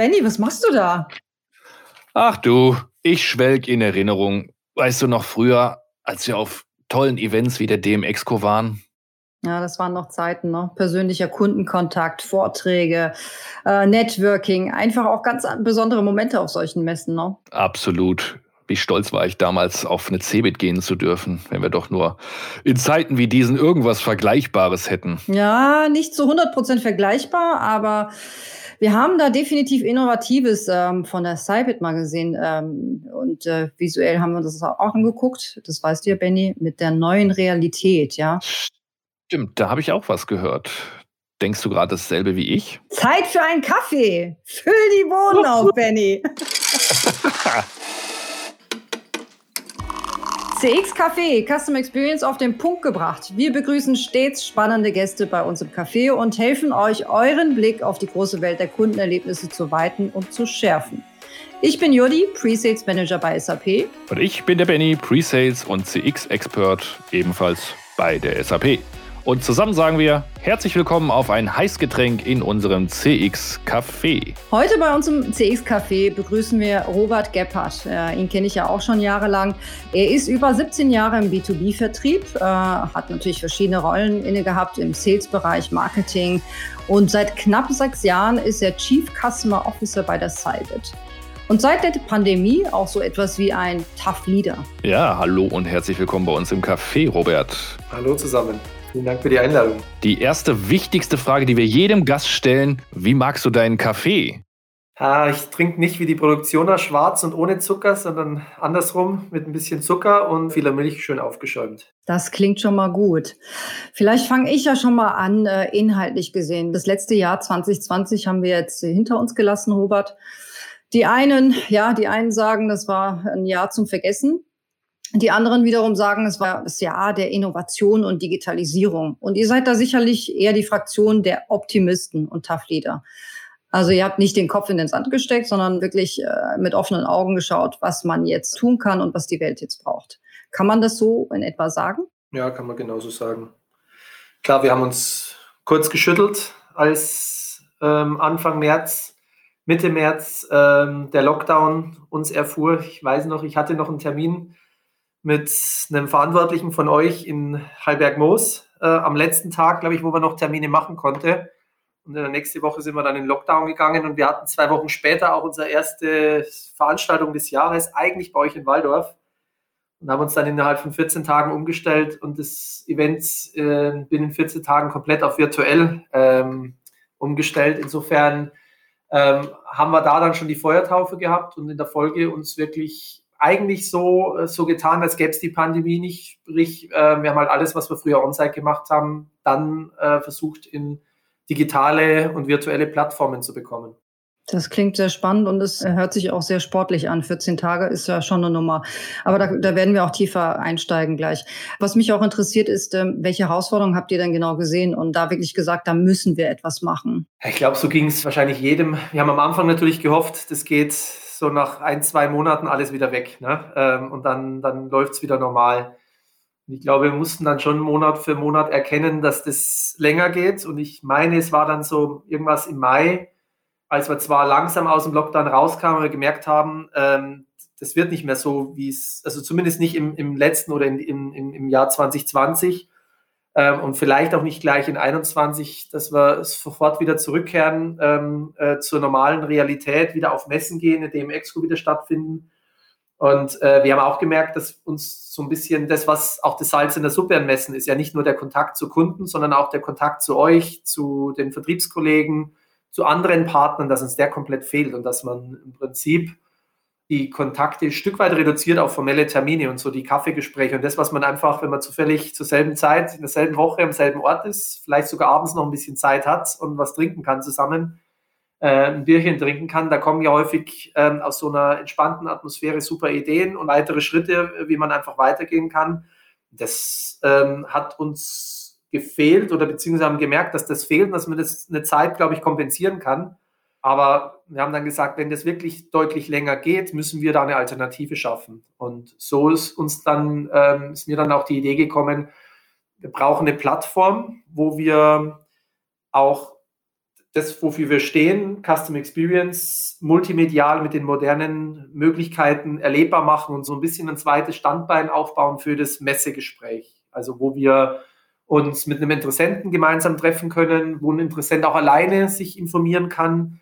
Benny, was machst du da? Ach du, ich schwelg in Erinnerung. Weißt du noch früher, als wir auf tollen Events wie der DMX-Co waren? Ja, das waren noch Zeiten, ne? Persönlicher Kundenkontakt, Vorträge, äh, Networking, einfach auch ganz besondere Momente auf solchen Messen, ne? Absolut. Wie stolz war ich damals, auf eine Cebit gehen zu dürfen, wenn wir doch nur in Zeiten wie diesen irgendwas Vergleichbares hätten. Ja, nicht zu 100 Prozent vergleichbar, aber wir haben da definitiv Innovatives ähm, von der Cybit mal gesehen. Ähm, und äh, visuell haben wir das auch angeguckt. Das weißt du ja, Benny, mit der neuen Realität, ja. Stimmt, da habe ich auch was gehört. Denkst du gerade dasselbe wie ich? Zeit für einen Kaffee. Füll die Bohnen auf, Benny. CX Café, Custom Experience auf den Punkt gebracht. Wir begrüßen stets spannende Gäste bei uns im Café und helfen euch, euren Blick auf die große Welt der Kundenerlebnisse zu weiten und zu schärfen. Ich bin Jodi, Pre-Sales Manager bei SAP. Und ich bin der Benny, Pre-Sales und CX Expert, ebenfalls bei der SAP. Und zusammen sagen wir herzlich willkommen auf ein Heißgetränk in unserem CX Café. Heute bei uns im CX Café begrüßen wir Robert Gebhardt. Äh, ihn kenne ich ja auch schon jahrelang. Er ist über 17 Jahre im B2B-Vertrieb, äh, hat natürlich verschiedene Rollen inne gehabt im Sales-Bereich, Marketing und seit knapp sechs Jahren ist er Chief Customer Officer bei der Cybit. Und seit der Pandemie auch so etwas wie ein Tough Leader. Ja, hallo und herzlich willkommen bei uns im Café, Robert. Hallo zusammen. Vielen Dank für die Einladung. Die erste wichtigste Frage, die wir jedem Gast stellen: Wie magst du deinen Kaffee? Ah, ich trinke nicht wie die Produktioner schwarz und ohne Zucker, sondern andersrum mit ein bisschen Zucker und vieler Milch schön aufgeschäumt. Das klingt schon mal gut. Vielleicht fange ich ja schon mal an, äh, inhaltlich gesehen. Das letzte Jahr 2020 haben wir jetzt hinter uns gelassen, Robert. Die einen, ja, die einen sagen, das war ein Jahr zum Vergessen. Die anderen wiederum sagen, es war das Jahr der Innovation und Digitalisierung. Und ihr seid da sicherlich eher die Fraktion der Optimisten und Tough Leader. Also ihr habt nicht den Kopf in den Sand gesteckt, sondern wirklich äh, mit offenen Augen geschaut, was man jetzt tun kann und was die Welt jetzt braucht. Kann man das so in etwa sagen? Ja, kann man genauso sagen. Klar, wir haben uns kurz geschüttelt, als ähm, Anfang März, Mitte März ähm, der Lockdown uns erfuhr. Ich weiß noch, ich hatte noch einen Termin mit einem Verantwortlichen von euch in Halberg-Moos äh, am letzten Tag, glaube ich, wo man noch Termine machen konnte. Und in der nächsten Woche sind wir dann in Lockdown gegangen und wir hatten zwei Wochen später auch unsere erste Veranstaltung des Jahres, eigentlich bei euch in Waldorf. Und haben uns dann innerhalb von 14 Tagen umgestellt und das Event äh, binnen 14 Tagen komplett auf virtuell ähm, umgestellt. Insofern ähm, haben wir da dann schon die Feuertaufe gehabt und in der Folge uns wirklich eigentlich so, äh, so getan, als gäbe es die Pandemie nicht. Sprich, äh, wir haben halt alles, was wir früher on-site gemacht haben, dann äh, versucht in digitale und virtuelle Plattformen zu bekommen. Das klingt sehr spannend und es hört sich auch sehr sportlich an. 14 Tage ist ja schon eine Nummer. Aber da, da werden wir auch tiefer einsteigen gleich. Was mich auch interessiert ist, ähm, welche Herausforderungen habt ihr denn genau gesehen und da wirklich gesagt, da müssen wir etwas machen? Ich glaube, so ging es wahrscheinlich jedem. Wir haben am Anfang natürlich gehofft, das geht so nach ein, zwei Monaten alles wieder weg. Ne? Ähm, und dann, dann läuft es wieder normal. Ich glaube, wir mussten dann schon Monat für Monat erkennen, dass das länger geht. Und ich meine, es war dann so irgendwas im Mai, als wir zwar langsam aus dem Lockdown rauskamen, aber gemerkt haben, ähm, das wird nicht mehr so, wie es, also zumindest nicht im, im letzten oder in, in, im Jahr 2020 ähm, und vielleicht auch nicht gleich in 21, dass wir sofort wieder zurückkehren ähm, äh, zur normalen Realität, wieder auf Messen gehen, in dem Expo wieder stattfinden. Und äh, wir haben auch gemerkt, dass uns so ein bisschen das, was auch das Salz in der Suppe an Messen ist, ja nicht nur der Kontakt zu Kunden, sondern auch der Kontakt zu euch, zu den Vertriebskollegen, zu anderen Partnern, dass uns der komplett fehlt und dass man im Prinzip die Kontakte ein Stück weit reduziert auf formelle Termine und so die Kaffeegespräche und das, was man einfach, wenn man zufällig zur selben Zeit, in derselben Woche am selben Ort ist, vielleicht sogar abends noch ein bisschen Zeit hat und was trinken kann zusammen, äh, ein Bierchen trinken kann, da kommen ja häufig ähm, aus so einer entspannten Atmosphäre super Ideen und weitere Schritte, wie man einfach weitergehen kann. Das ähm, hat uns gefehlt oder beziehungsweise haben gemerkt, dass das fehlt und dass man das eine Zeit, glaube ich, kompensieren kann. Aber wir haben dann gesagt, wenn das wirklich deutlich länger geht, müssen wir da eine Alternative schaffen. Und so ist uns dann, ähm, ist mir dann auch die Idee gekommen, wir brauchen eine Plattform, wo wir auch das, wofür wir stehen, Custom Experience, multimedial mit den modernen Möglichkeiten erlebbar machen und so ein bisschen ein zweites Standbein aufbauen für das Messegespräch. Also wo wir uns mit einem Interessenten gemeinsam treffen können, wo ein Interessent auch alleine sich informieren kann.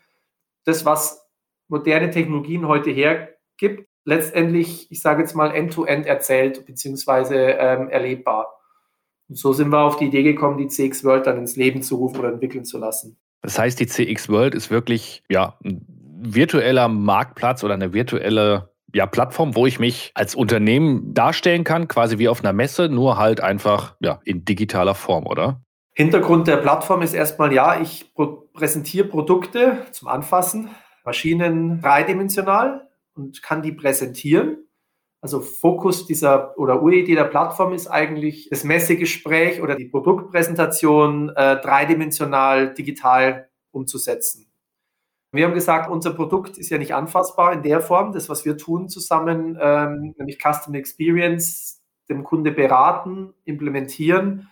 Das, was moderne Technologien heute hergibt, letztendlich, ich sage jetzt mal, end-to-end -end erzählt bzw. Ähm, erlebbar. Und so sind wir auf die Idee gekommen, die CX World dann ins Leben zu rufen oder entwickeln zu lassen. Das heißt, die CX World ist wirklich ja, ein virtueller Marktplatz oder eine virtuelle ja, Plattform, wo ich mich als Unternehmen darstellen kann, quasi wie auf einer Messe, nur halt einfach ja, in digitaler Form, oder? Hintergrund der Plattform ist erstmal, ja, ich präsentiere Produkte zum Anfassen, Maschinen dreidimensional und kann die präsentieren. Also Fokus dieser oder Uridee der Plattform ist eigentlich das Messegespräch oder die Produktpräsentation äh, dreidimensional digital umzusetzen. Wir haben gesagt, unser Produkt ist ja nicht anfassbar in der Form. Das, was wir tun zusammen, ähm, nämlich Custom Experience, dem Kunde beraten, implementieren,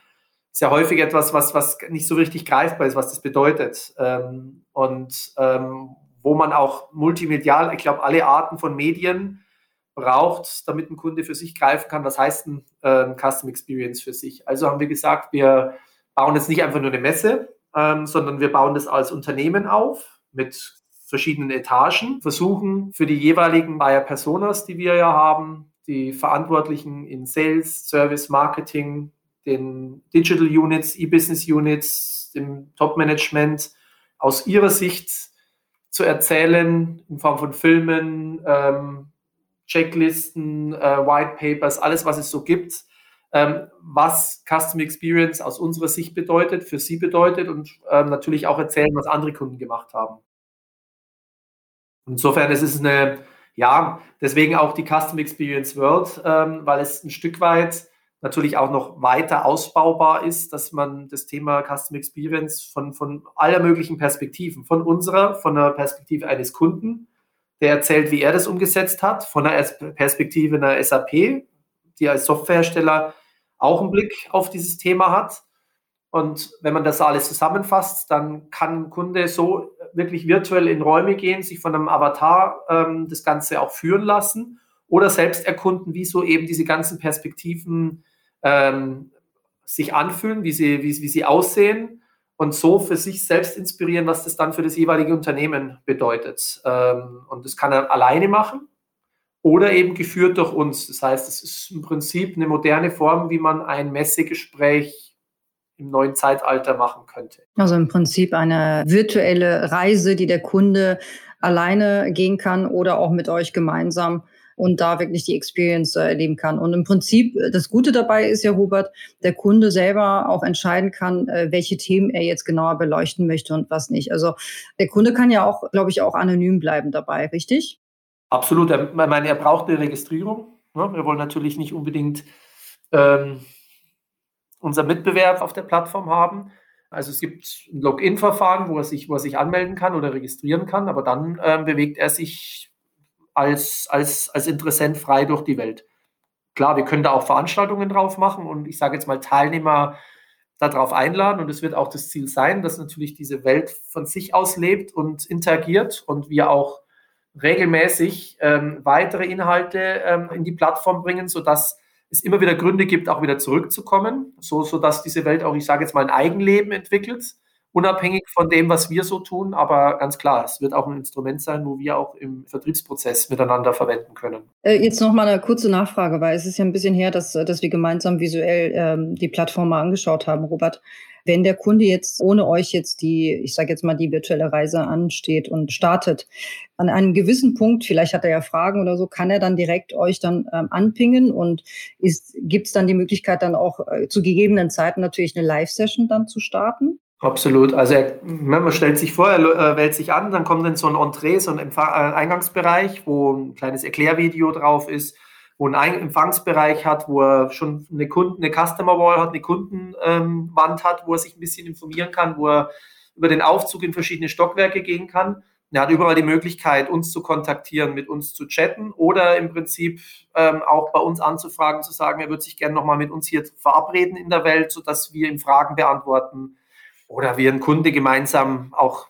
ist ja häufig etwas, was, was nicht so richtig greifbar ist, was das bedeutet. Ähm, und ähm, wo man auch multimedial, ich glaube, alle Arten von Medien braucht, damit ein Kunde für sich greifen kann, was heißt ein äh, Custom Experience für sich. Also haben wir gesagt, wir bauen jetzt nicht einfach nur eine Messe, ähm, sondern wir bauen das als Unternehmen auf mit verschiedenen Etagen, versuchen für die jeweiligen Buyer Personas, die wir ja haben, die Verantwortlichen in Sales, Service, Marketing, den Digital Units, E-Business Units, dem Top-Management aus ihrer Sicht zu erzählen in Form von Filmen, ähm, Checklisten, äh, White Papers, alles, was es so gibt, ähm, was Custom Experience aus unserer Sicht bedeutet, für Sie bedeutet und ähm, natürlich auch erzählen, was andere Kunden gemacht haben. Insofern ist es eine, ja, deswegen auch die Custom Experience World, ähm, weil es ein Stück weit natürlich auch noch weiter ausbaubar ist, dass man das Thema Custom Experience von, von aller möglichen Perspektiven, von unserer, von der Perspektive eines Kunden, der erzählt, wie er das umgesetzt hat, von der Perspektive einer SAP, die als Softwarehersteller auch einen Blick auf dieses Thema hat. Und wenn man das alles zusammenfasst, dann kann ein Kunde so wirklich virtuell in Räume gehen, sich von einem Avatar ähm, das Ganze auch führen lassen oder selbst erkunden, wie so eben diese ganzen Perspektiven ähm, sich anfühlen, wie sie, wie, wie sie aussehen und so für sich selbst inspirieren, was das dann für das jeweilige Unternehmen bedeutet. Ähm, und das kann er alleine machen oder eben geführt durch uns. Das heißt, es ist im Prinzip eine moderne Form, wie man ein Messegespräch im neuen Zeitalter machen könnte. Also im Prinzip eine virtuelle Reise, die der Kunde alleine gehen kann oder auch mit euch gemeinsam und da wirklich die Experience äh, erleben kann. Und im Prinzip, äh, das Gute dabei ist ja, Hubert, der Kunde selber auch entscheiden kann, äh, welche Themen er jetzt genauer beleuchten möchte und was nicht. Also der Kunde kann ja auch, glaube ich, auch anonym bleiben dabei, richtig? Absolut. Ich meine, er braucht eine Registrierung. Ne? Wir wollen natürlich nicht unbedingt ähm, unser Mitbewerb auf der Plattform haben. Also es gibt ein Login-Verfahren, wo er sich, wo er sich anmelden kann oder registrieren kann, aber dann ähm, bewegt er sich als, als, als Interessent frei durch die Welt. Klar, wir können da auch Veranstaltungen drauf machen und ich sage jetzt mal Teilnehmer darauf einladen und es wird auch das Ziel sein, dass natürlich diese Welt von sich aus lebt und interagiert und wir auch regelmäßig ähm, weitere Inhalte ähm, in die Plattform bringen, sodass es immer wieder Gründe gibt, auch wieder zurückzukommen, so, sodass diese Welt auch, ich sage jetzt mal, ein Eigenleben entwickelt unabhängig von dem, was wir so tun. Aber ganz klar, es wird auch ein Instrument sein, wo wir auch im Vertriebsprozess miteinander verwenden können. Äh, jetzt noch mal eine kurze Nachfrage, weil es ist ja ein bisschen her, dass, dass wir gemeinsam visuell ähm, die Plattform mal angeschaut haben, Robert. Wenn der Kunde jetzt ohne euch jetzt die, ich sage jetzt mal, die virtuelle Reise ansteht und startet, an einem gewissen Punkt, vielleicht hat er ja Fragen oder so, kann er dann direkt euch dann ähm, anpingen und gibt es dann die Möglichkeit, dann auch äh, zu gegebenen Zeiten natürlich eine Live-Session dann zu starten? Absolut. Also er, man stellt sich vor, er äh, wählt sich an, dann kommt dann so ein Entree, so ein Empfang, äh, Eingangsbereich, wo ein kleines Erklärvideo drauf ist, wo ein Empfangsbereich hat, wo er schon eine Kunden, eine Customer Wall hat, eine Kundenwand ähm, hat, wo er sich ein bisschen informieren kann, wo er über den Aufzug in verschiedene Stockwerke gehen kann. Er hat überall die Möglichkeit, uns zu kontaktieren, mit uns zu chatten oder im Prinzip ähm, auch bei uns anzufragen, zu sagen, er würde sich gerne nochmal mit uns hier verabreden in der Welt, sodass wir ihm Fragen beantworten oder wir einen Kunde gemeinsam auch,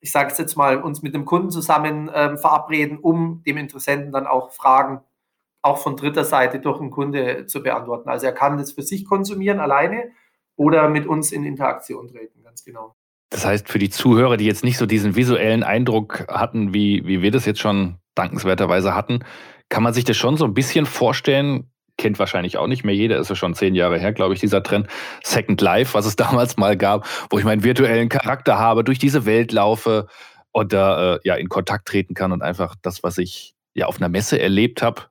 ich sage es jetzt mal, uns mit dem Kunden zusammen ähm, verabreden, um dem Interessenten dann auch Fragen auch von dritter Seite durch einen Kunde zu beantworten. Also er kann das für sich konsumieren alleine oder mit uns in Interaktion treten, ganz genau. Das heißt, für die Zuhörer, die jetzt nicht so diesen visuellen Eindruck hatten, wie, wie wir das jetzt schon dankenswerterweise hatten, kann man sich das schon so ein bisschen vorstellen, kennt wahrscheinlich auch nicht mehr jeder, ist ja schon zehn Jahre her, glaube ich, dieser Trend Second Life, was es damals mal gab, wo ich meinen virtuellen Charakter habe, durch diese Welt laufe und da äh, ja in Kontakt treten kann und einfach das, was ich ja auf einer Messe erlebt habe,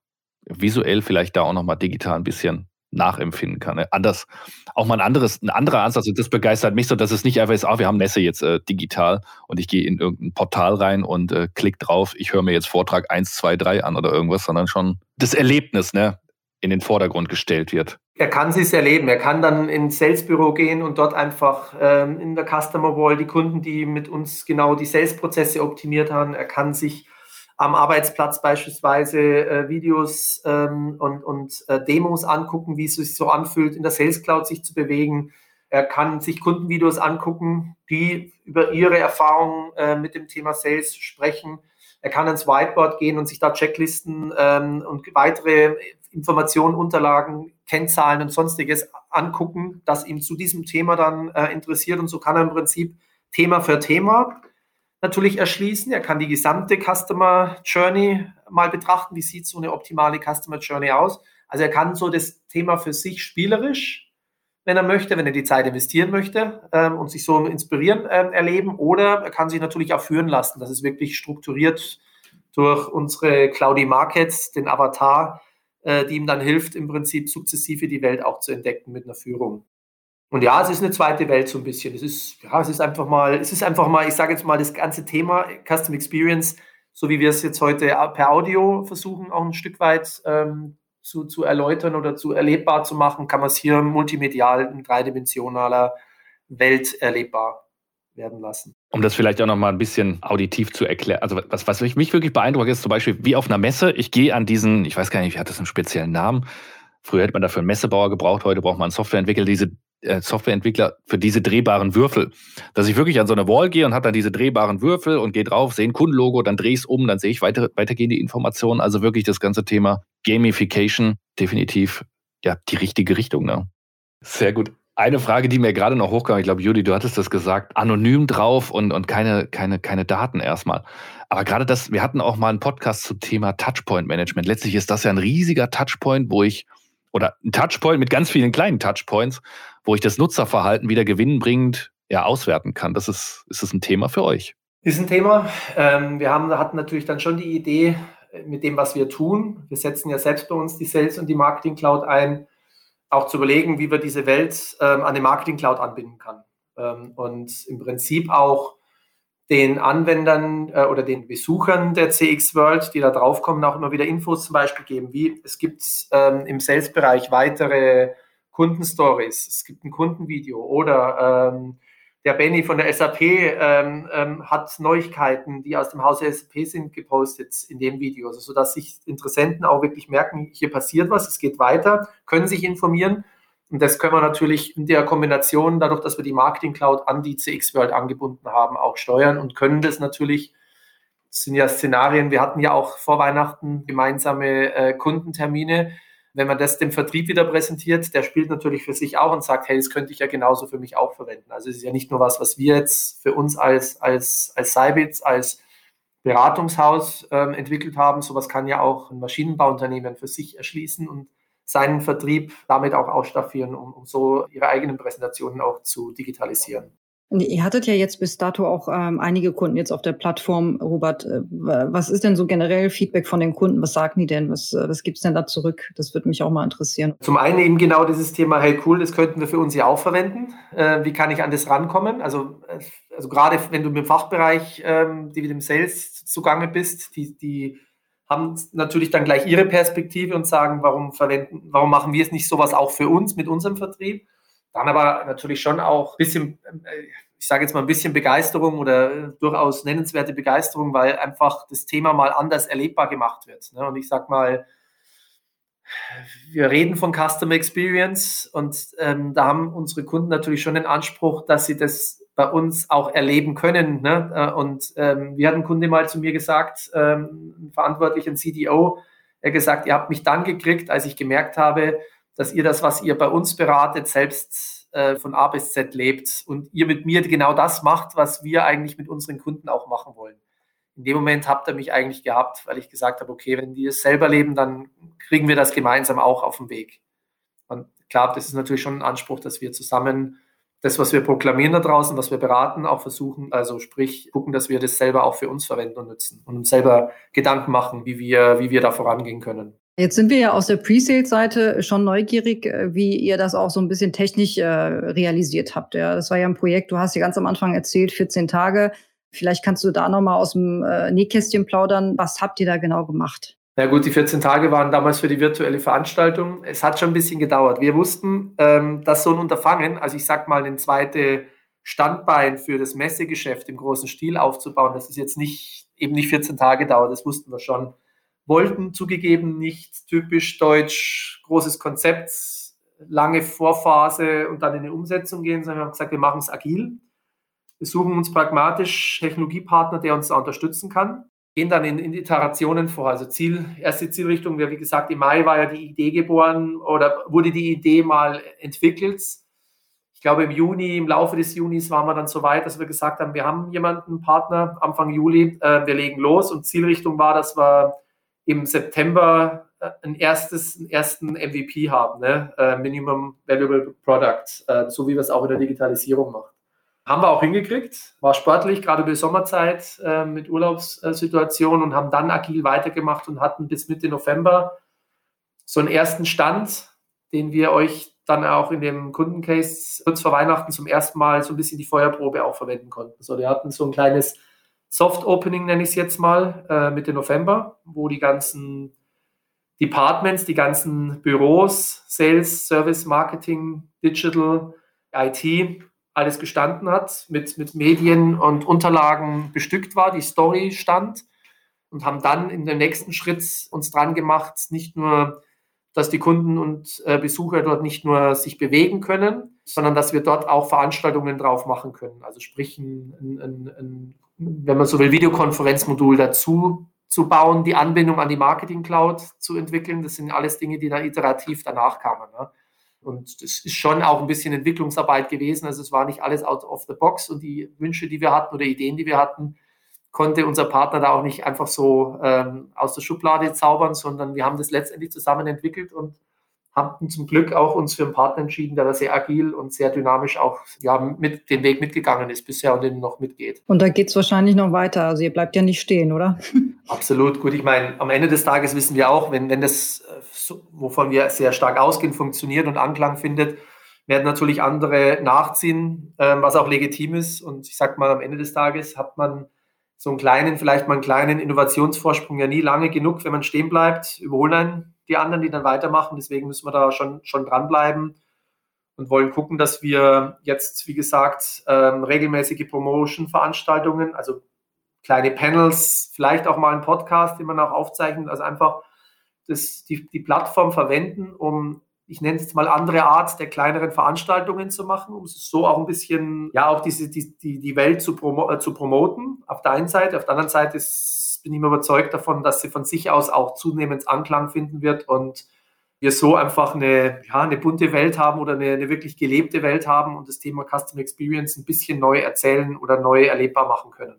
visuell vielleicht da auch nochmal digital ein bisschen nachempfinden kann. Ne? Anders, auch mal ein anderes, ein anderer Ansatz, und das begeistert mich so, dass es nicht einfach ist, ah, wir haben Messe jetzt äh, digital und ich gehe in irgendein Portal rein und äh, klick drauf, ich höre mir jetzt Vortrag 1, 2, 3 an oder irgendwas, sondern schon das Erlebnis, ne? In den Vordergrund gestellt wird. Er kann es erleben. Er kann dann ins Salesbüro gehen und dort einfach ähm, in der Customer Wall die Kunden, die mit uns genau die Sales-Prozesse optimiert haben, er kann sich am Arbeitsplatz beispielsweise äh, Videos ähm, und, und äh, Demos angucken, wie es sich so anfühlt, in der Sales Cloud sich zu bewegen. Er kann sich Kundenvideos angucken, die über ihre Erfahrungen äh, mit dem Thema Sales sprechen. Er kann ins Whiteboard gehen und sich da Checklisten ähm, und weitere Informationen, Unterlagen, Kennzahlen und sonstiges angucken, das ihm zu diesem Thema dann äh, interessiert. Und so kann er im Prinzip Thema für Thema natürlich erschließen. Er kann die gesamte Customer Journey mal betrachten. Wie sieht so eine optimale Customer Journey aus? Also er kann so das Thema für sich spielerisch, wenn er möchte, wenn er die Zeit investieren möchte ähm, und sich so inspirieren ähm, erleben. Oder er kann sich natürlich auch führen lassen. Das ist wirklich strukturiert durch unsere Cloudy Markets, den Avatar, äh, die ihm dann hilft, im Prinzip sukzessive die Welt auch zu entdecken mit einer Führung. Und ja, es ist eine zweite Welt so ein bisschen. Es ist, ja, es ist einfach mal, es ist einfach mal, ich sage jetzt mal, das ganze Thema Custom Experience, so wie wir es jetzt heute per Audio versuchen, auch ein Stück weit ähm, zu, zu erläutern oder zu erlebbar zu machen, kann man es hier multimedial in dreidimensionaler Welt erlebbar werden lassen. Um das vielleicht auch noch mal ein bisschen auditiv zu erklären. Also was, was mich wirklich beeindruckt ist zum Beispiel wie auf einer Messe. Ich gehe an diesen, ich weiß gar nicht, wie hat das einen speziellen Namen? Früher hätte man dafür einen Messebauer gebraucht, heute braucht man einen Softwareentwickler, diese Softwareentwickler für diese drehbaren Würfel. Dass ich wirklich an so eine Wall gehe und habe dann diese drehbaren Würfel und gehe drauf, sehe ein Kundenlogo, dann drehe ich es um, dann sehe ich weiter, weitergehende Informationen. Also wirklich das ganze Thema Gamification definitiv ja die richtige Richtung. Ne? Sehr gut. Eine Frage, die mir gerade noch hochkam, ich glaube, Judy, du hattest das gesagt, anonym drauf und, und keine, keine, keine Daten erstmal. Aber gerade das, wir hatten auch mal einen Podcast zum Thema Touchpoint Management. Letztlich ist das ja ein riesiger Touchpoint, wo ich, oder ein Touchpoint mit ganz vielen kleinen Touchpoints, wo ich das Nutzerverhalten wieder gewinnbringend ja, auswerten kann. Das ist, ist das ein Thema für euch? Ist ein Thema. Ähm, wir haben, hatten natürlich dann schon die Idee mit dem, was wir tun. Wir setzen ja selbst bei uns die Sales und die Marketing Cloud ein auch zu überlegen, wie wir diese Welt ähm, an den Marketing Cloud anbinden kann. Ähm, und im Prinzip auch den Anwendern äh, oder den Besuchern der CX World, die da draufkommen, auch immer wieder Infos zum Beispiel geben, wie es gibt ähm, im Sales-Bereich weitere Kundenstories, es gibt ein Kundenvideo oder ähm, der Benny von der SAP ähm, ähm, hat Neuigkeiten, die aus dem Hause SAP sind, gepostet in dem Video, also, sodass sich Interessenten auch wirklich merken, hier passiert was, es geht weiter, können sich informieren. Und das können wir natürlich in der Kombination, dadurch, dass wir die Marketing Cloud an die CX World angebunden haben, auch steuern und können das natürlich. Das sind ja Szenarien. Wir hatten ja auch vor Weihnachten gemeinsame äh, Kundentermine wenn man das dem Vertrieb wieder präsentiert, der spielt natürlich für sich auch und sagt, hey, das könnte ich ja genauso für mich auch verwenden. Also es ist ja nicht nur was, was wir jetzt für uns als, als, als Cybits, als Beratungshaus ähm, entwickelt haben. Sowas kann ja auch ein Maschinenbauunternehmen für sich erschließen und seinen Vertrieb damit auch ausstaffieren, um, um so ihre eigenen Präsentationen auch zu digitalisieren. Ihr hattet ja jetzt bis dato auch ähm, einige Kunden jetzt auf der Plattform, Robert. Äh, was ist denn so generell Feedback von den Kunden? Was sagen die denn? Was, äh, was gibt es denn da zurück? Das würde mich auch mal interessieren. Zum einen eben genau dieses Thema, hey cool, das könnten wir für uns ja auch verwenden. Äh, wie kann ich an das rankommen? Also, äh, also gerade wenn du im Fachbereich, ähm, die mit dem Sales zugange bist, die, die haben natürlich dann gleich ihre Perspektive und sagen, warum verwenden, warum machen wir es nicht sowas auch für uns mit unserem Vertrieb? Dann aber natürlich schon auch ein bisschen, äh, ich sage jetzt mal ein bisschen Begeisterung oder durchaus nennenswerte Begeisterung, weil einfach das Thema mal anders erlebbar gemacht wird. Ne? Und ich sage mal, wir reden von Customer Experience und ähm, da haben unsere Kunden natürlich schon den Anspruch, dass sie das bei uns auch erleben können. Ne? Äh, und ähm, wir hatten ein Kunde mal zu mir gesagt, ähm, verantwortlichen CDO, er gesagt, ihr habt mich dann gekriegt, als ich gemerkt habe, dass ihr das, was ihr bei uns beratet, selbst äh, von A bis Z lebt und ihr mit mir genau das macht, was wir eigentlich mit unseren Kunden auch machen wollen. In dem Moment habt ihr mich eigentlich gehabt, weil ich gesagt habe, okay, wenn die es selber leben, dann kriegen wir das gemeinsam auch auf den Weg. Und klar, das ist natürlich schon ein Anspruch, dass wir zusammen das, was wir proklamieren da draußen, was wir beraten, auch versuchen, also sprich, gucken, dass wir das selber auch für uns verwenden und nutzen und uns selber Gedanken machen, wie wir, wie wir da vorangehen können. Jetzt sind wir ja aus der Pre-Sales-Seite schon neugierig, äh, wie ihr das auch so ein bisschen technisch äh, realisiert habt. Ja, das war ja ein Projekt, du hast ja ganz am Anfang erzählt, 14 Tage. Vielleicht kannst du da nochmal aus dem äh, Nähkästchen plaudern. Was habt ihr da genau gemacht? Na gut, die 14 Tage waren damals für die virtuelle Veranstaltung. Es hat schon ein bisschen gedauert. Wir wussten, ähm, dass so ein Unterfangen, also ich sag mal, ein zweites Standbein für das Messegeschäft im großen Stil aufzubauen, dass es jetzt nicht eben nicht 14 Tage dauert, das wussten wir schon. Wollten zugegeben nicht typisch deutsch, großes Konzept, lange Vorphase und dann in die Umsetzung gehen, sondern wir haben gesagt, wir machen es agil. Wir suchen uns pragmatisch Technologiepartner, der uns da unterstützen kann gehen dann in, in Iterationen vor. Also Ziel, erste Zielrichtung, wie gesagt, im Mai war ja die Idee geboren oder wurde die Idee mal entwickelt. Ich glaube, im Juni, im Laufe des Junis waren wir dann so weit, dass wir gesagt haben, wir haben jemanden, einen Partner, Anfang Juli, äh, wir legen los und Zielrichtung war, dass wir im September äh, ein erstes, einen ersten MVP haben, ne? äh, Minimum Valuable Product, äh, so wie wir es auch in der Digitalisierung machen. Haben wir auch hingekriegt, war sportlich, gerade über die Sommerzeit mit Urlaubssituationen und haben dann agil weitergemacht und hatten bis Mitte November so einen ersten Stand, den wir euch dann auch in dem Kundencase kurz vor Weihnachten zum ersten Mal so ein bisschen die Feuerprobe auch verwenden konnten. So, wir hatten so ein kleines Soft Opening, nenne ich es jetzt mal, äh, Mitte November, wo die ganzen Departments, die ganzen Büros, Sales, Service, Marketing, Digital, IT alles gestanden hat, mit, mit Medien und Unterlagen bestückt war, die Story stand und haben dann in dem nächsten Schritt uns dran gemacht, nicht nur, dass die Kunden und äh, Besucher dort nicht nur sich bewegen können, sondern dass wir dort auch Veranstaltungen drauf machen können. Also sprich, ein, ein, ein, wenn man so will, Videokonferenzmodul dazu zu bauen, die Anbindung an die Marketing Cloud zu entwickeln. Das sind alles Dinge, die dann iterativ danach kamen. Ne? Und das ist schon auch ein bisschen Entwicklungsarbeit gewesen. Also es war nicht alles out of the box und die Wünsche, die wir hatten oder Ideen, die wir hatten, konnte unser Partner da auch nicht einfach so ähm, aus der Schublade zaubern, sondern wir haben das letztendlich zusammen entwickelt und haben zum Glück auch uns für einen Partner entschieden, der da sehr agil und sehr dynamisch auch ja, mit den Weg mitgegangen ist bisher und den noch mitgeht. Und da geht es wahrscheinlich noch weiter. Also ihr bleibt ja nicht stehen, oder? Absolut. Gut, ich meine, am Ende des Tages wissen wir auch, wenn, wenn das, äh, wovon wir sehr stark ausgehen, funktioniert und Anklang findet, werden natürlich andere nachziehen, ähm, was auch legitim ist. Und ich sage mal, am Ende des Tages hat man so einen kleinen, vielleicht mal einen kleinen Innovationsvorsprung ja nie lange genug, wenn man stehen bleibt, überholen einen die anderen, die dann weitermachen. Deswegen müssen wir da schon, schon dranbleiben und wollen gucken, dass wir jetzt, wie gesagt, ähm, regelmäßige Promotion-Veranstaltungen, also kleine Panels, vielleicht auch mal einen Podcast, den man auch aufzeichnet, also einfach das, die, die Plattform verwenden, um, ich nenne es jetzt mal andere Art der kleineren Veranstaltungen zu machen, um so auch ein bisschen, ja, auch diese, die, die, die Welt zu, promo äh, zu promoten, auf der einen Seite. Auf der anderen Seite ist bin ich überzeugt davon, dass sie von sich aus auch zunehmend Anklang finden wird und wir so einfach eine, ja, eine bunte Welt haben oder eine, eine wirklich gelebte Welt haben und das Thema Custom Experience ein bisschen neu erzählen oder neu erlebbar machen können.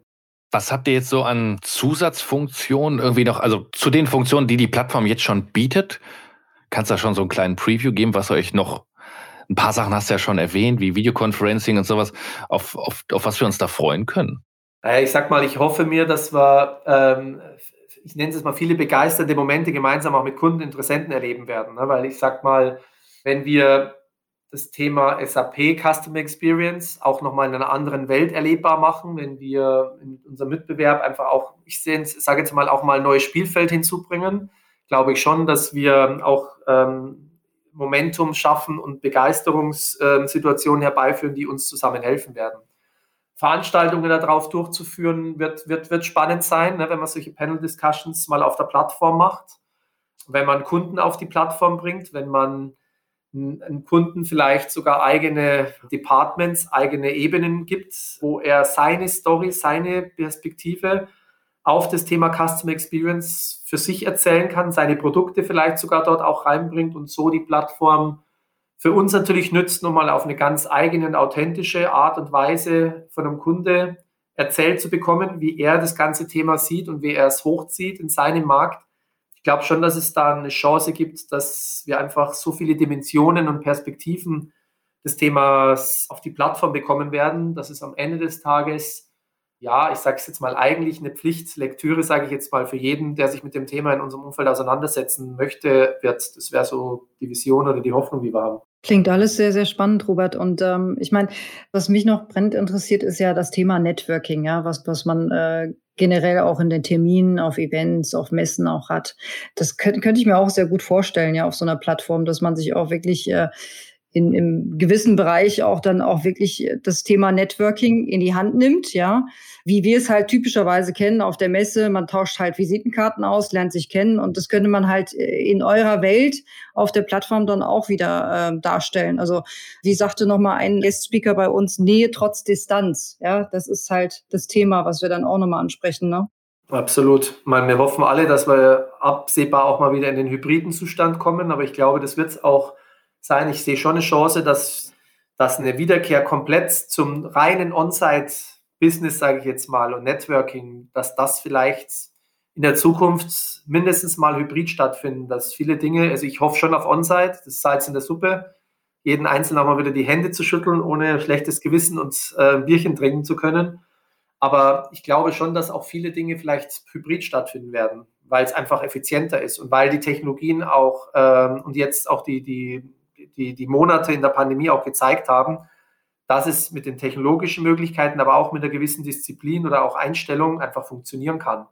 Was habt ihr jetzt so an Zusatzfunktionen irgendwie noch, also zu den Funktionen, die die Plattform jetzt schon bietet? Kannst du da schon so einen kleinen Preview geben, was euch noch, ein paar Sachen hast du ja schon erwähnt, wie Videoconferencing und sowas, auf, auf, auf was wir uns da freuen können? Ich sag mal, ich hoffe mir, dass wir, ähm, ich nenne es mal, viele begeisterte Momente gemeinsam auch mit Kunden, Interessenten erleben werden. Ne? Weil ich sag mal, wenn wir das Thema SAP Customer Experience auch nochmal in einer anderen Welt erlebbar machen, wenn wir in unserem Mitbewerb einfach auch, ich sage jetzt mal, auch mal ein neues Spielfeld hinzubringen, glaube ich schon, dass wir auch ähm, Momentum schaffen und Begeisterungssituationen herbeiführen, die uns zusammen helfen werden. Veranstaltungen darauf durchzuführen, wird, wird, wird spannend sein, ne, wenn man solche Panel-Discussions mal auf der Plattform macht, wenn man Kunden auf die Plattform bringt, wenn man einen Kunden vielleicht sogar eigene Departments, eigene Ebenen gibt, wo er seine Story, seine Perspektive auf das Thema Customer Experience für sich erzählen kann, seine Produkte vielleicht sogar dort auch reinbringt und so die Plattform für uns natürlich nützt, nochmal auf eine ganz eigene und authentische Art und Weise von einem Kunde erzählt zu bekommen, wie er das ganze Thema sieht und wie er es hochzieht in seinem Markt. Glaube schon, dass es da eine Chance gibt, dass wir einfach so viele Dimensionen und Perspektiven des Themas auf die Plattform bekommen werden, dass es am Ende des Tages, ja, ich sage es jetzt mal, eigentlich eine Pflichtlektüre, sage ich jetzt mal, für jeden, der sich mit dem Thema in unserem Umfeld auseinandersetzen möchte, wird. Das wäre so die Vision oder die Hoffnung, die wir haben. Klingt alles sehr, sehr spannend, Robert. Und ähm, ich meine, was mich noch brennend interessiert, ist ja das Thema Networking, ja, was, was man äh, generell auch in den Terminen, auf Events, auf Messen auch hat. Das könnte, könnte ich mir auch sehr gut vorstellen, ja, auf so einer Plattform, dass man sich auch wirklich äh, in, im gewissen Bereich auch dann auch wirklich das Thema Networking in die Hand nimmt, ja. Wie wir es halt typischerweise kennen auf der Messe, man tauscht halt Visitenkarten aus, lernt sich kennen und das könnte man halt äh, in eurer Welt auf der Plattform dann auch wieder äh, darstellen. Also wie sagte nochmal ein Guest-Speaker bei uns, Nähe trotz Distanz, ja, das ist halt das Thema, was wir dann auch nochmal ansprechen, ne? Absolut. meine, wir hoffen alle, dass wir absehbar auch mal wieder in den hybriden Zustand kommen, aber ich glaube, das wird es auch sein. Ich sehe schon eine Chance, dass, dass eine Wiederkehr komplett zum reinen On-Site-Business, sage ich jetzt mal, und Networking, dass das vielleicht in der Zukunft mindestens mal hybrid stattfinden, dass viele Dinge, also ich hoffe schon auf On-Site, das Salz in der Suppe, jeden Einzelnen auch mal wieder die Hände zu schütteln, ohne schlechtes Gewissen und äh, Bierchen trinken zu können. Aber ich glaube schon, dass auch viele Dinge vielleicht hybrid stattfinden werden, weil es einfach effizienter ist und weil die Technologien auch ähm, und jetzt auch die, die die, die Monate in der Pandemie auch gezeigt haben, dass es mit den technologischen Möglichkeiten, aber auch mit einer gewissen Disziplin oder auch Einstellung einfach funktionieren kann.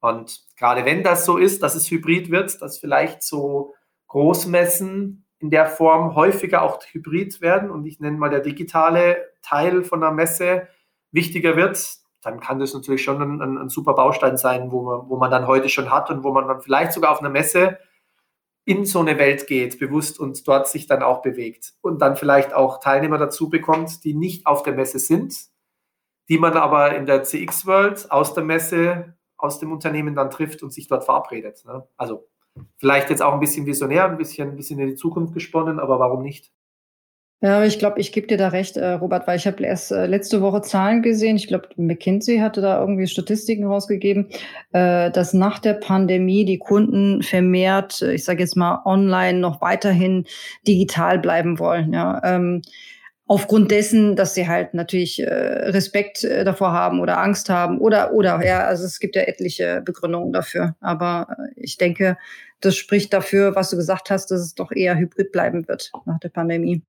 Und gerade wenn das so ist, dass es hybrid wird, dass vielleicht so Großmessen in der Form häufiger auch hybrid werden und ich nenne mal der digitale Teil von der Messe wichtiger wird, dann kann das natürlich schon ein, ein, ein super Baustein sein, wo man, wo man dann heute schon hat und wo man dann vielleicht sogar auf einer Messe in so eine Welt geht, bewusst und dort sich dann auch bewegt und dann vielleicht auch Teilnehmer dazu bekommt, die nicht auf der Messe sind, die man aber in der CX World aus der Messe, aus dem Unternehmen dann trifft und sich dort verabredet. Ne? Also vielleicht jetzt auch ein bisschen visionär, ein bisschen, ein bisschen in die Zukunft gesponnen, aber warum nicht? Ja, ich glaube, ich gebe dir da recht, äh, Robert, weil ich habe erst äh, letzte Woche Zahlen gesehen. Ich glaube, McKinsey hatte da irgendwie Statistiken rausgegeben, äh, dass nach der Pandemie die Kunden vermehrt, ich sage jetzt mal, online noch weiterhin digital bleiben wollen. Ja. Ähm, aufgrund dessen, dass sie halt natürlich Respekt davor haben oder Angst haben oder oder ja, also es gibt ja etliche Begründungen dafür. Aber ich denke, das spricht dafür, was du gesagt hast, dass es doch eher hybrid bleiben wird nach der Pandemie.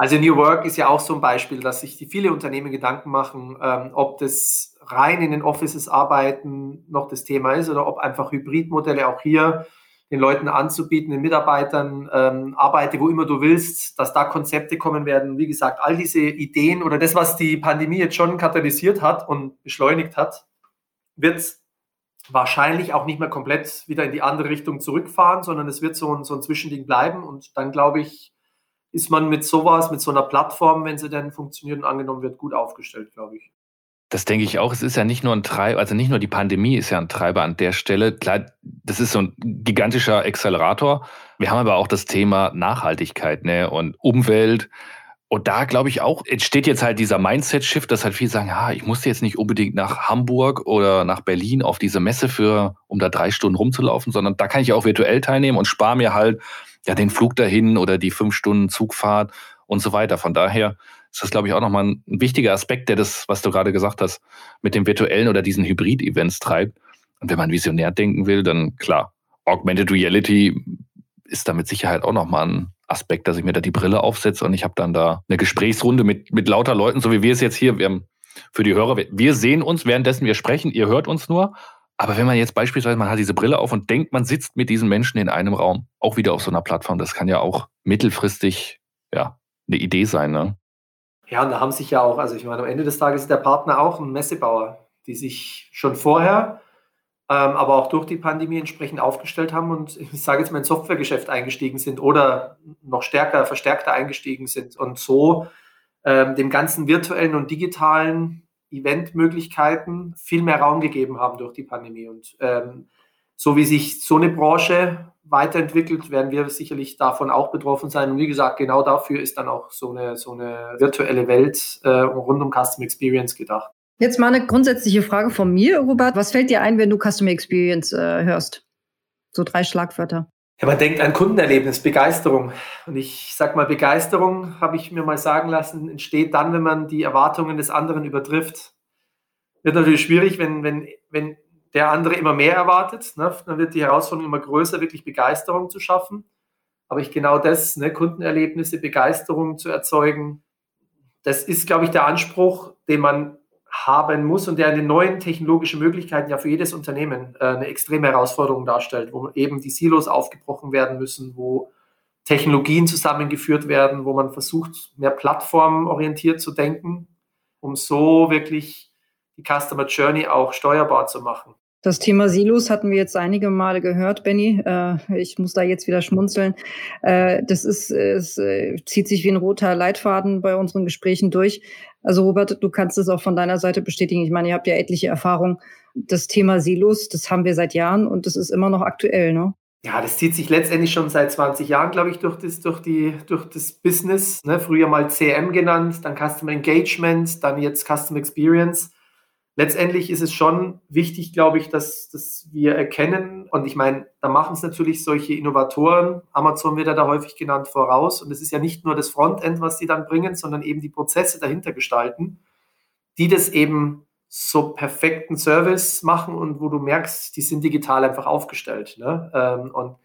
Also New Work ist ja auch so ein Beispiel, dass sich die viele Unternehmen Gedanken machen, ähm, ob das rein in den Offices arbeiten noch das Thema ist oder ob einfach Hybridmodelle auch hier den Leuten anzubieten, den Mitarbeitern, ähm, arbeite wo immer du willst, dass da Konzepte kommen werden. Wie gesagt, all diese Ideen oder das, was die Pandemie jetzt schon katalysiert hat und beschleunigt hat, wird wahrscheinlich auch nicht mehr komplett wieder in die andere Richtung zurückfahren, sondern es wird so ein, so ein Zwischending bleiben. Und dann glaube ich, ist man mit sowas, mit so einer Plattform, wenn sie denn funktioniert und angenommen wird, gut aufgestellt, glaube ich. Das denke ich auch. Es ist ja nicht nur ein Treiber, also nicht nur die Pandemie ist ja ein Treiber an der Stelle. Klar, das ist so ein gigantischer Accelerator. Wir haben aber auch das Thema Nachhaltigkeit ne, und Umwelt. Und da glaube ich auch, entsteht jetzt halt dieser Mindset-Shift, dass halt viele sagen, ja, ich muss jetzt nicht unbedingt nach Hamburg oder nach Berlin auf diese Messe für, um da drei Stunden rumzulaufen, sondern da kann ich auch virtuell teilnehmen und spare mir halt ja den Flug dahin oder die fünf Stunden Zugfahrt und so weiter. Von daher ist das, glaube ich, auch nochmal ein, wichtiger Aspekt, der das, was du gerade gesagt hast, mit dem virtuellen oder diesen Hybrid-Events treibt. Und wenn man visionär denken will, dann klar, Augmented Reality ist da mit Sicherheit auch nochmal ein Aspekt, dass ich mir da die Brille aufsetze und ich habe dann da eine Gesprächsrunde mit, mit lauter Leuten, so wie wir es jetzt hier, wir haben für die Hörer, wir sehen uns währenddessen wir sprechen, ihr hört uns nur, aber wenn man jetzt beispielsweise, man hat diese Brille auf und denkt, man sitzt mit diesen Menschen in einem Raum, auch wieder auf so einer Plattform, das kann ja auch mittelfristig ja, eine Idee sein. Ne? Ja, und da haben sich ja auch, also ich meine, am Ende des Tages ist der Partner auch ein Messebauer, die sich schon vorher ähm, aber auch durch die Pandemie entsprechend aufgestellt haben und ich sage jetzt mal ins Softwaregeschäft eingestiegen sind oder noch stärker, verstärkter eingestiegen sind und so ähm, dem ganzen virtuellen und digitalen Eventmöglichkeiten viel mehr Raum gegeben haben durch die Pandemie. Und ähm, so wie sich so eine Branche weiterentwickelt, werden wir sicherlich davon auch betroffen sein. Und wie gesagt, genau dafür ist dann auch so eine, so eine virtuelle Welt äh, rund um Custom Experience gedacht. Jetzt mal eine grundsätzliche Frage von mir, Robert. Was fällt dir ein, wenn du Customer Experience äh, hörst? So drei Schlagwörter. Ja, man denkt an Kundenerlebnis, Begeisterung. Und ich sag mal, Begeisterung, habe ich mir mal sagen lassen, entsteht dann, wenn man die Erwartungen des anderen übertrifft. Wird natürlich schwierig, wenn, wenn, wenn der andere immer mehr erwartet. Ne? Dann wird die Herausforderung immer größer, wirklich Begeisterung zu schaffen. Aber ich genau das, ne, Kundenerlebnisse, Begeisterung zu erzeugen, das ist, glaube ich, der Anspruch, den man haben muss und der in den neuen technologischen Möglichkeiten ja für jedes Unternehmen äh, eine extreme Herausforderung darstellt, wo eben die Silos aufgebrochen werden müssen, wo Technologien zusammengeführt werden, wo man versucht, mehr plattformorientiert zu denken, um so wirklich die Customer Journey auch steuerbar zu machen. Das Thema Silos hatten wir jetzt einige Male gehört, Benny. Äh, ich muss da jetzt wieder schmunzeln. Äh, das ist, es äh, zieht sich wie ein roter Leitfaden bei unseren Gesprächen durch. Also Robert, du kannst es auch von deiner Seite bestätigen. Ich meine, ihr habt ja etliche Erfahrung. Das Thema Silos, das haben wir seit Jahren und das ist immer noch aktuell, ne? Ja, das zieht sich letztendlich schon seit 20 Jahren, glaube ich, durch das, durch die, durch das Business. Ne? Früher mal CM genannt, dann Customer Engagement, dann jetzt Customer Experience letztendlich ist es schon wichtig, glaube ich, dass, dass wir erkennen, und ich meine, da machen es natürlich solche Innovatoren, Amazon wird ja da häufig genannt, voraus. Und es ist ja nicht nur das Frontend, was sie dann bringen, sondern eben die Prozesse dahinter gestalten, die das eben so perfekten Service machen und wo du merkst, die sind digital einfach aufgestellt. Ne? Ähm, und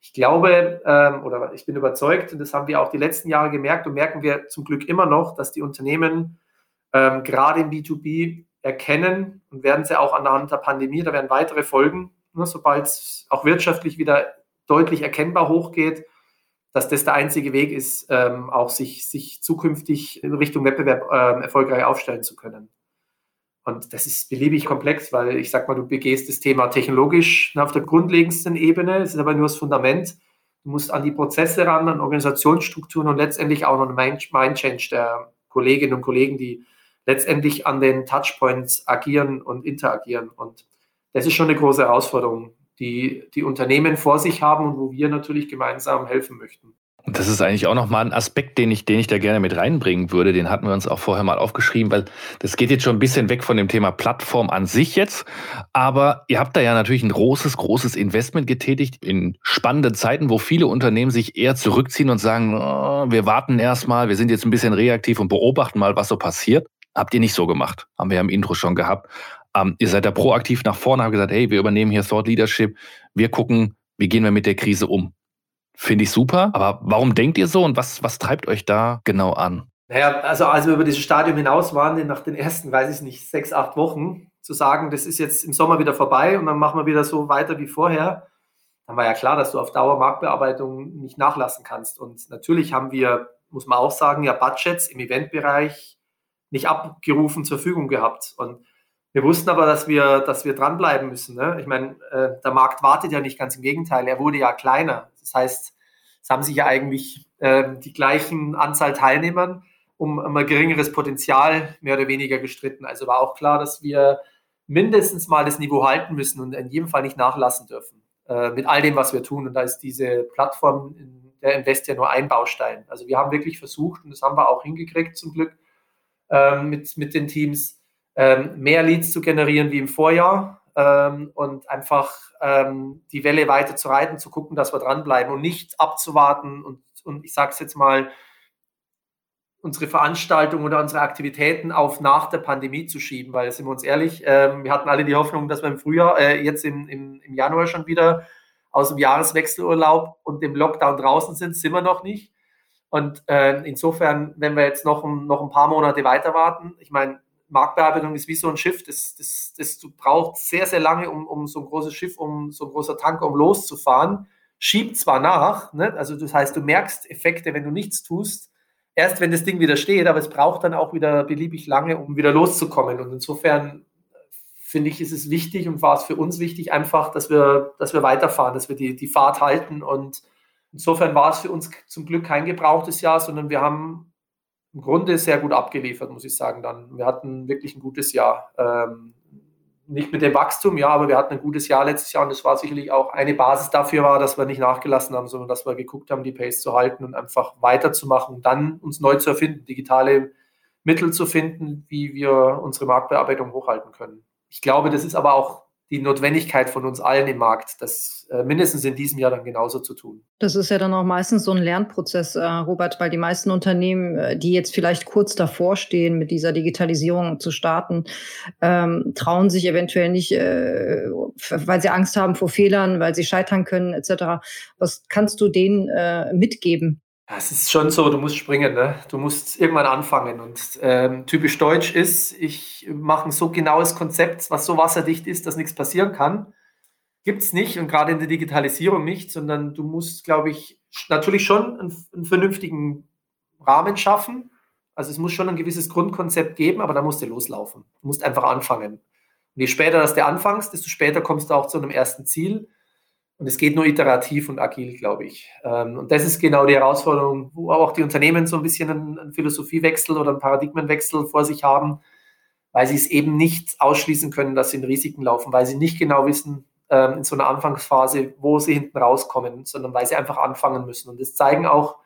ich glaube, ähm, oder ich bin überzeugt, und das haben wir auch die letzten Jahre gemerkt und merken wir zum Glück immer noch, dass die Unternehmen ähm, gerade im B2B erkennen und werden sie auch anhand der Pandemie, da werden weitere Folgen, ne, sobald es auch wirtschaftlich wieder deutlich erkennbar hochgeht, dass das der einzige Weg ist, ähm, auch sich, sich zukünftig in Richtung Wettbewerb ähm, erfolgreich aufstellen zu können. Und das ist beliebig komplex, weil ich sag mal, du begehst das Thema technologisch auf der grundlegendsten Ebene, es ist aber nur das Fundament. Du musst an die Prozesse ran, an Organisationsstrukturen und letztendlich auch noch ein Mind-Change der Kolleginnen und Kollegen, die letztendlich an den Touchpoints agieren und interagieren. Und das ist schon eine große Herausforderung, die die Unternehmen vor sich haben und wo wir natürlich gemeinsam helfen möchten. Und das ist eigentlich auch nochmal ein Aspekt, den ich, den ich da gerne mit reinbringen würde. Den hatten wir uns auch vorher mal aufgeschrieben, weil das geht jetzt schon ein bisschen weg von dem Thema Plattform an sich jetzt. Aber ihr habt da ja natürlich ein großes, großes Investment getätigt in spannenden Zeiten, wo viele Unternehmen sich eher zurückziehen und sagen, oh, wir warten erstmal, wir sind jetzt ein bisschen reaktiv und beobachten mal, was so passiert. Habt ihr nicht so gemacht. Haben wir ja im Intro schon gehabt. Ähm, ihr seid da proaktiv nach vorne, habt gesagt, hey, wir übernehmen hier Thought Leadership. Wir gucken, wie gehen wir mit der Krise um. Finde ich super. Aber warum denkt ihr so und was, was treibt euch da genau an? Naja, also als wir über dieses Stadium hinaus waren, nach den ersten, weiß ich nicht, sechs, acht Wochen, zu sagen, das ist jetzt im Sommer wieder vorbei und dann machen wir wieder so weiter wie vorher, dann war ja klar, dass du auf Dauer Marktbearbeitung nicht nachlassen kannst. Und natürlich haben wir, muss man auch sagen, ja Budgets im Eventbereich nicht abgerufen zur Verfügung gehabt. Und wir wussten aber, dass wir, dass wir dranbleiben müssen. Ne? Ich meine, äh, der Markt wartet ja nicht ganz im Gegenteil, er wurde ja kleiner. Das heißt, es haben sich ja eigentlich äh, die gleichen Anzahl Teilnehmern um ein geringeres Potenzial mehr oder weniger gestritten. Also war auch klar, dass wir mindestens mal das Niveau halten müssen und in jedem Fall nicht nachlassen dürfen äh, mit all dem, was wir tun. Und da ist diese Plattform der Invest ja nur ein Baustein. Also wir haben wirklich versucht und das haben wir auch hingekriegt zum Glück, ähm, mit, mit den Teams, ähm, mehr Leads zu generieren wie im Vorjahr ähm, und einfach ähm, die Welle weiter zu reiten, zu gucken, dass wir dranbleiben und nicht abzuwarten und, und ich sage es jetzt mal, unsere Veranstaltungen oder unsere Aktivitäten auf nach der Pandemie zu schieben, weil, sind wir uns ehrlich, ähm, wir hatten alle die Hoffnung, dass wir im Frühjahr, äh, jetzt im, im, im Januar schon wieder aus dem Jahreswechselurlaub und dem Lockdown draußen sind, sind wir noch nicht. Und äh, insofern, wenn wir jetzt noch, noch ein paar Monate weiter warten, ich meine, Marktbearbeitung ist wie so ein Schiff, das, das, das du brauchst sehr, sehr lange, um, um so ein großes Schiff, um so ein großer Tanker, um loszufahren. Schiebt zwar nach, ne? also das heißt, du merkst Effekte, wenn du nichts tust, erst wenn das Ding wieder steht, aber es braucht dann auch wieder beliebig lange, um wieder loszukommen. Und insofern finde ich, ist es wichtig und war es für uns wichtig einfach, dass wir, dass wir weiterfahren, dass wir die, die Fahrt halten. Und insofern war es für uns zum Glück kein gebrauchtes Jahr, sondern wir haben im Grunde sehr gut abgeliefert, muss ich sagen. Dann wir hatten wirklich ein gutes Jahr. Ähm, nicht mit dem Wachstum, ja, aber wir hatten ein gutes Jahr letztes Jahr und das war sicherlich auch eine Basis dafür war, dass wir nicht nachgelassen haben, sondern dass wir geguckt haben, die Pace zu halten und einfach weiterzumachen dann uns neu zu erfinden, digitale Mittel zu finden, wie wir unsere Marktbearbeitung hochhalten können. Ich glaube, das ist aber auch die Notwendigkeit von uns allen im Markt, das äh, mindestens in diesem Jahr dann genauso zu tun. Das ist ja dann auch meistens so ein Lernprozess, äh, Robert, weil die meisten Unternehmen, äh, die jetzt vielleicht kurz davor stehen, mit dieser Digitalisierung zu starten, ähm, trauen sich eventuell nicht, äh, weil sie Angst haben vor Fehlern, weil sie scheitern können, etc. Was kannst du denen äh, mitgeben? Es ist schon so, du musst springen, ne? du musst irgendwann anfangen. Und ähm, typisch deutsch ist, ich mache ein so genaues Konzept, was so wasserdicht ist, dass nichts passieren kann. Gibt es nicht und gerade in der Digitalisierung nicht, sondern du musst, glaube ich, natürlich schon einen, einen, vernünftigen Rahmen schaffen. Also es muss schon ein gewisses Grundkonzept geben, aber da musst du loslaufen. Du musst einfach anfangen. Und je später dass du anfängst, desto später kommst du auch zu einem ersten Ziel. Und es geht nur iterativ und agil, glaube ich. Ähm, und das ist genau die Herausforderung, wo auch die Unternehmen so ein bisschen einen Philosophiewechsel oder einen Paradigmenwechsel vor sich haben, weil sie es eben nicht ausschließen können, dass sie in Risiken laufen, weil sie nicht genau wissen ähm, in so einer Anfangsphase, wo sie hinten rauskommen, sondern weil sie einfach anfangen müssen. Und das zeigen auch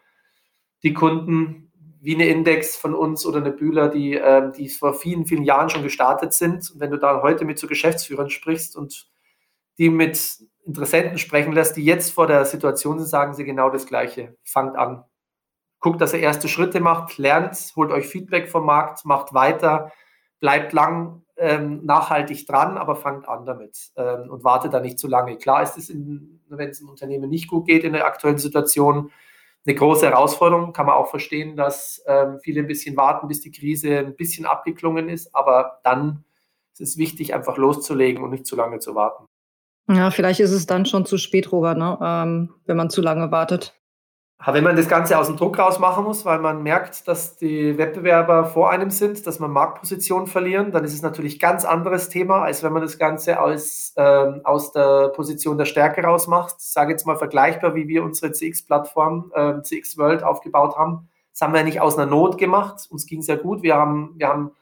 die Kunden, wie eine Index von uns oder eine Bühler, die, ähm, die vor vielen, vielen Jahren schon gestartet sind. Und wenn du da heute mit so Geschäftsführern sprichst und die mit Interessenten sprechen lässt, die jetzt vor der Situation sind, sagen sie genau das Gleiche. Fangt an. Guckt, dass ihr erste Schritte macht, lernt, holt euch Feedback vom Markt, macht weiter, bleibt lang ähm, nachhaltig dran, aber fangt an damit ähm, und wartet da nicht zu lange. Klar ist es, wenn es im Unternehmen nicht gut geht in der aktuellen Situation, eine große Herausforderung. Kann man auch verstehen, dass ähm, viele ein bisschen warten, bis die Krise ein bisschen abgeklungen ist, aber dann ist es wichtig, einfach loszulegen und nicht zu lange zu warten. Ja, vielleicht ist es dann schon zu spät, Robert, ne? ähm, wenn man zu lange wartet. Wenn man das Ganze aus dem Druck raus machen muss, weil man merkt, dass die Wettbewerber vor einem sind, dass man Marktpositionen verlieren, dann ist es natürlich ganz anderes Thema, als wenn man das Ganze aus, ähm, aus der Position der Stärke raus macht. Ich sage jetzt mal vergleichbar, wie wir unsere CX-Plattform, äh, CX World aufgebaut haben. Das haben wir nicht aus einer Not gemacht. Uns ging es ja gut. Wir haben, wir haben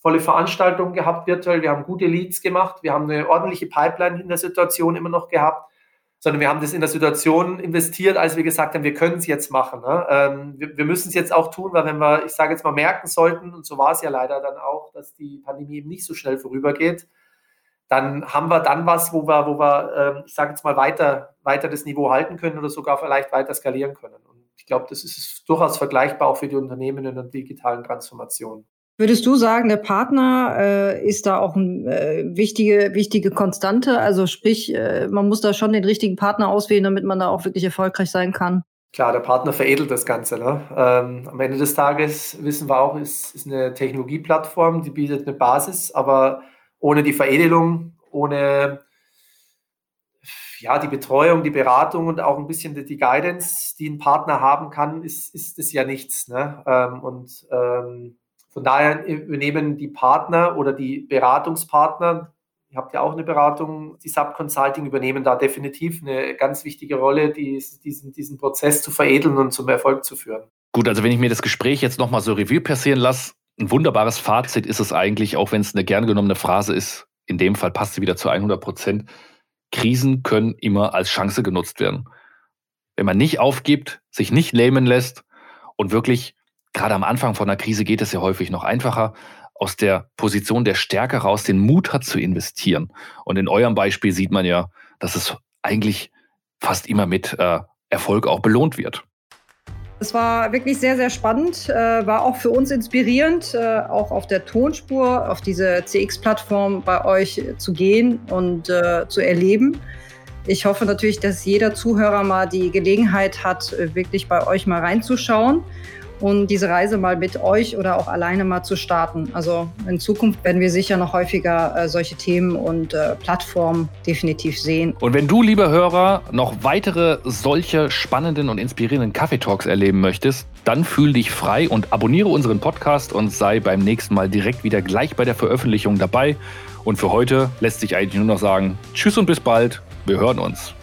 volle Veranstaltungen gehabt virtuell, wir haben gute Leads gemacht, wir haben eine ordentliche Pipeline in der Situation immer noch gehabt, sondern wir haben das in der Situation investiert, als wir gesagt haben, wir können es jetzt machen. Ne? Ähm, wir, wir müssen es jetzt auch tun, weil wenn wir, ich sage jetzt mal, merken sollten, und so war es ja leider dann auch, dass die Pandemie eben nicht so schnell vorübergeht, dann haben wir dann was, wo wir, wo wir, äh, ich sage jetzt mal, weiter, weiter das Niveau halten können oder sogar vielleicht weiter skalieren können. Und ich glaube, das ist durchaus vergleichbar auch für die Unternehmen in der digitalen Transformation. Würdest du sagen, der Partner äh, ist da auch eine äh, wichtige, wichtige Konstante? Also sprich, äh, man muss da schon den richtigen Partner auswählen, damit man da auch wirklich erfolgreich sein kann. Klar, der Partner veredelt das Ganze. Ne? Ähm, am Ende des Tages wissen wir auch, ist, ist eine Technologieplattform, die bietet eine Basis, aber ohne die Veredelung, ohne ja, die Betreuung, die Beratung und auch ein bisschen die, die Guidance, die ein Partner haben kann, ist, ist ja nichts. Ne? Ähm, und ähm, von daher übernehmen die Partner oder die Beratungspartner, ihr habt ja auch eine Beratung, die Subconsulting übernehmen da definitiv eine ganz wichtige Rolle, diesen, diesen Prozess zu veredeln und zum Erfolg zu führen. Gut, also wenn ich mir das Gespräch jetzt nochmal so Revue passieren lasse, ein wunderbares Fazit ist es eigentlich, auch wenn es eine gern genommene Phrase ist, in dem Fall passt sie wieder zu 100 Prozent. Krisen können immer als Chance genutzt werden. Wenn man nicht aufgibt, sich nicht lähmen lässt und wirklich gerade am Anfang von einer Krise geht es ja häufig noch einfacher, aus der Position der Stärke raus den Mut hat zu investieren. Und in eurem Beispiel sieht man ja, dass es eigentlich fast immer mit äh, Erfolg auch belohnt wird. Es war wirklich sehr, sehr spannend, äh, war auch für uns inspirierend, äh, auch auf der Tonspur, auf diese CX-Plattform bei euch zu gehen und äh, zu erleben. Ich hoffe natürlich, dass jeder Zuhörer mal die Gelegenheit hat, äh, wirklich bei euch mal reinzuschauen und diese Reise mal mit euch oder auch alleine mal zu starten. Also in Zukunft werden wir sicher noch häufiger äh, solche Themen und äh, Plattformen definitiv sehen. Und wenn du, lieber Hörer, noch weitere solche spannenden und inspirierenden Kaffeetalks erleben möchtest, dann fühl dich frei und abonniere unseren Podcast und sei beim nächsten Mal direkt wieder gleich bei der Veröffentlichung dabei. Und für heute lässt sich eigentlich nur noch sagen, tschüss und bis bald, wir hören uns.